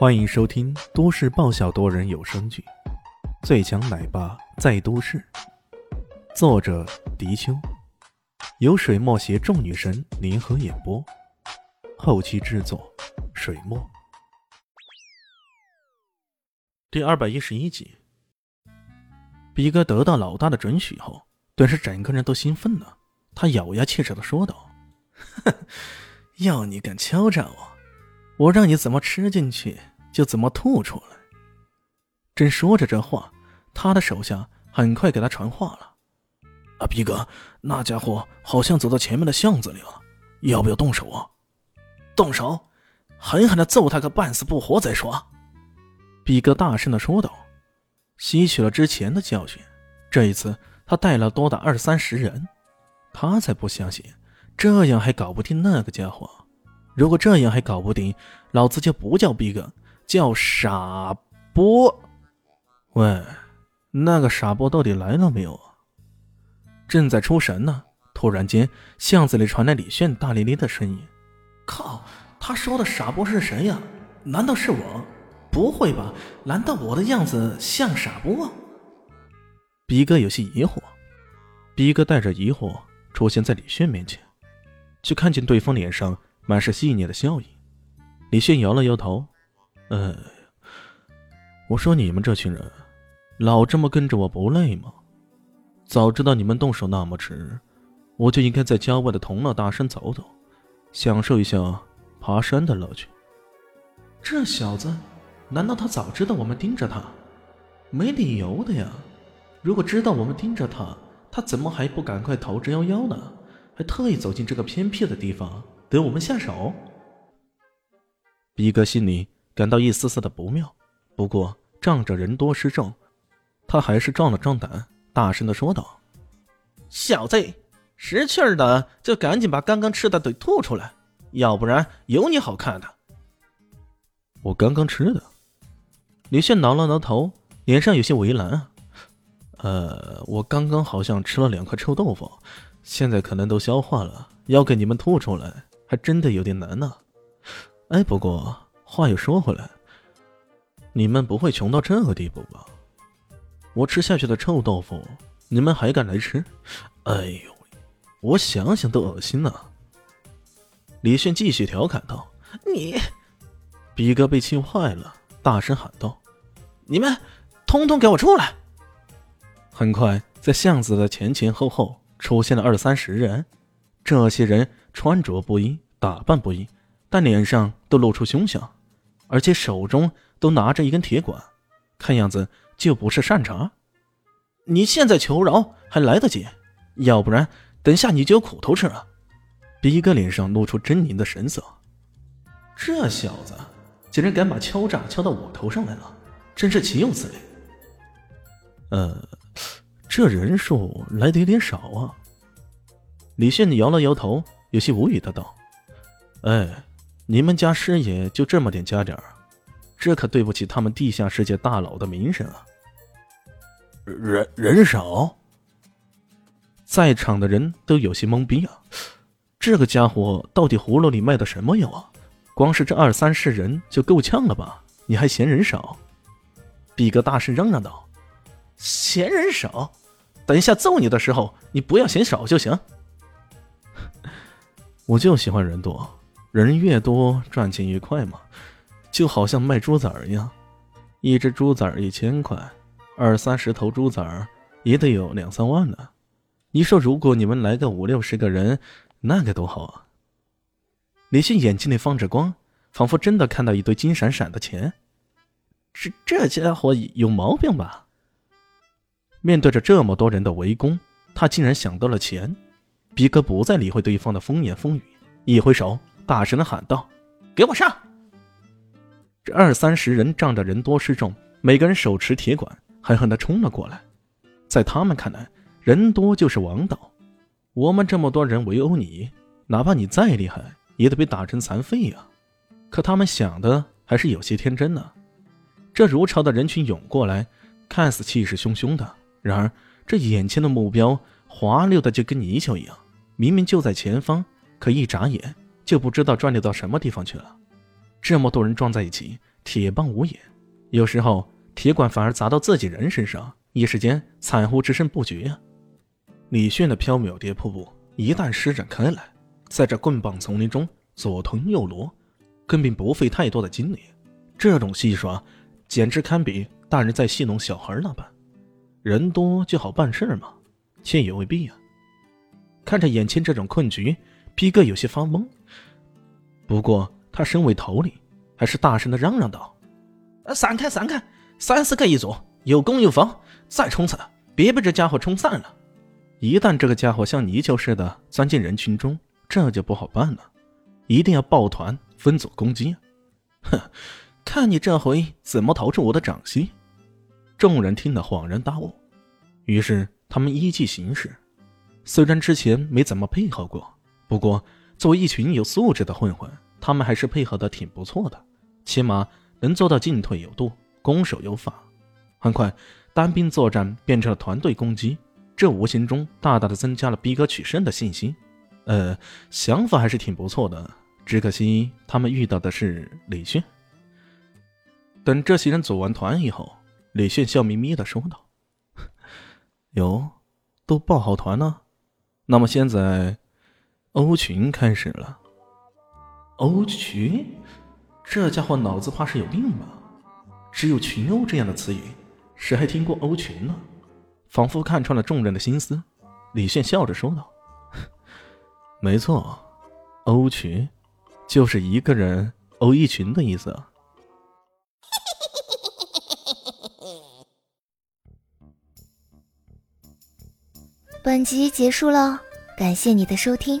欢迎收听都市爆笑多人有声剧《最强奶爸在都市》，作者：迪秋，由水墨携众女神联合演播，后期制作：水墨。第二百一十一集，逼哥得到老大的准许后，顿时整个人都兴奋了。他咬牙切齿的说道：“ 要你敢敲诈我，我让你怎么吃进去？”就怎么吐出来。正说着这话，他的手下很快给他传话了：“啊，逼哥，那家伙好像走到前面的巷子里了，要不要动手啊？动手，狠狠的揍他个半死不活再说。”逼哥大声的说道。吸取了之前的教训，这一次他带了多达二三十人，他才不相信这样还搞不定那个家伙。如果这样还搞不定，老子就不叫逼哥。叫傻波，喂，那个傻波到底来了没有啊？正在出神呢，突然间巷子里传来李炫大咧咧的声音：“靠，他说的傻波是谁呀？难道是我？不会吧？难道我的样子像傻波？”逼哥有些疑惑，逼哥带着疑惑出现在李炫面前，却看见对方脸上满是细腻的笑意。李炫摇了摇头。哎，我说你们这群人，老这么跟着我不累吗？早知道你们动手那么迟，我就应该在郊外的同乐大山走走，享受一下爬山的乐趣。这小子，难道他早知道我们盯着他？没理由的呀！如果知道我们盯着他，他怎么还不赶快逃之夭夭呢？还特意走进这个偏僻的地方等我们下手？逼哥心里。感到一丝丝的不妙，不过仗着人多势众，他还是壮了壮胆，大声的说道：“小子，识趣儿的就赶紧把刚刚吃的得吐出来，要不然有你好看的。”我刚刚吃的，李炫挠了挠头，脸上有些为难啊。呃，我刚刚好像吃了两块臭豆腐，现在可能都消化了，要给你们吐出来，还真的有点难呢。哎，不过。话又说回来，你们不会穷到这个地步吧？我吃下去的臭豆腐，你们还敢来吃？哎呦，我想想都恶心呐！李迅继续调侃道：“你，逼哥被气坏了，大声喊道：‘你们，通通给我出来！’很快，在巷子的前前后后出现了二三十人，这些人穿着不一，打扮不一，但脸上都露出凶相。而且手中都拿着一根铁管，看样子就不是善茬。你现在求饶还来得及，要不然等下你就有苦头吃了。逼哥脸上露出狰狞的神色，这小子竟然敢把敲诈敲到我头上来了，真是岂有此理！呃，这人数来的有点少啊。李迅摇了摇头，有些无语的道：“哎。”你们家师爷就这么点家底儿，这可对不起他们地下世界大佬的名声啊！人人少，在场的人都有些懵逼啊！这个家伙到底葫芦里卖的什么药啊？光是这二三十人就够呛了吧？你还嫌人少？比哥大声嚷嚷道：“嫌人少？等一下揍你的时候，你不要嫌少就行。我就喜欢人多。”人越多，赚钱越快嘛，就好像卖猪崽儿一样，一只猪崽儿一千块，二三十头猪崽儿也得有两三万呢。你说，如果你们来个五六十个人，那该多好啊！李信眼睛里放着光，仿佛真的看到一堆金闪闪的钱。这这家伙有毛病吧？面对着这么多人的围攻，他竟然想到了钱。比哥不再理会对方的风言风语，一挥手。大声的喊道：“给我上！”这二三十人仗着人多势众，每个人手持铁管，狠狠的冲了过来。在他们看来，人多就是王道。我们这么多人围殴你，哪怕你再厉害，也得被打成残废呀！可他们想的还是有些天真呢。这如潮的人群涌过来，看似气势汹汹的，然而这眼前的目标滑溜的就跟泥鳅一样，明明就在前方，可一眨眼。就不知道转溜到什么地方去了。这么多人撞在一起，铁棒无眼，有时候铁管反而砸到自己人身上，一时间惨呼之声不绝啊！李炫的缥缈蝶瀑布一旦施展开来，在这棍棒丛林中左腾右挪，根本不费太多的精力。这种戏耍，简直堪比大人在戏弄小孩那般。人多就好办事嘛，却也未必啊。看着眼前这种困局，皮哥有些发懵。不过他身为头领，还是大声的嚷嚷道：“散开，散开，三四个一组，有攻有防，再冲刺，别被这家伙冲散了。一旦这个家伙像泥鳅似的钻进人群中，这就不好办了。一定要抱团分组攻击。哼，看你这回怎么逃出我的掌心！”众人听得恍然大悟，于是他们依计行事。虽然之前没怎么配合过，不过作为一群有素质的混混，他们还是配合的挺不错的，起码能做到进退有度，攻守有法。很快，单兵作战变成了团队攻击，这无形中大大的增加了逼哥取胜的信心。呃，想法还是挺不错的，只可惜他们遇到的是李炫。等这些人组完团以后。李炫笑眯眯的说道：“ 哟，都报好团了，那么现在，欧群开始了。欧群，这家伙脑子怕是有病吧？只有群殴这样的词语，谁还听过欧群呢？”仿佛看穿了众人的心思，李炫笑着说道：“ 没错，欧群，就是一个人殴一群的意思。”本集结束了，感谢你的收听，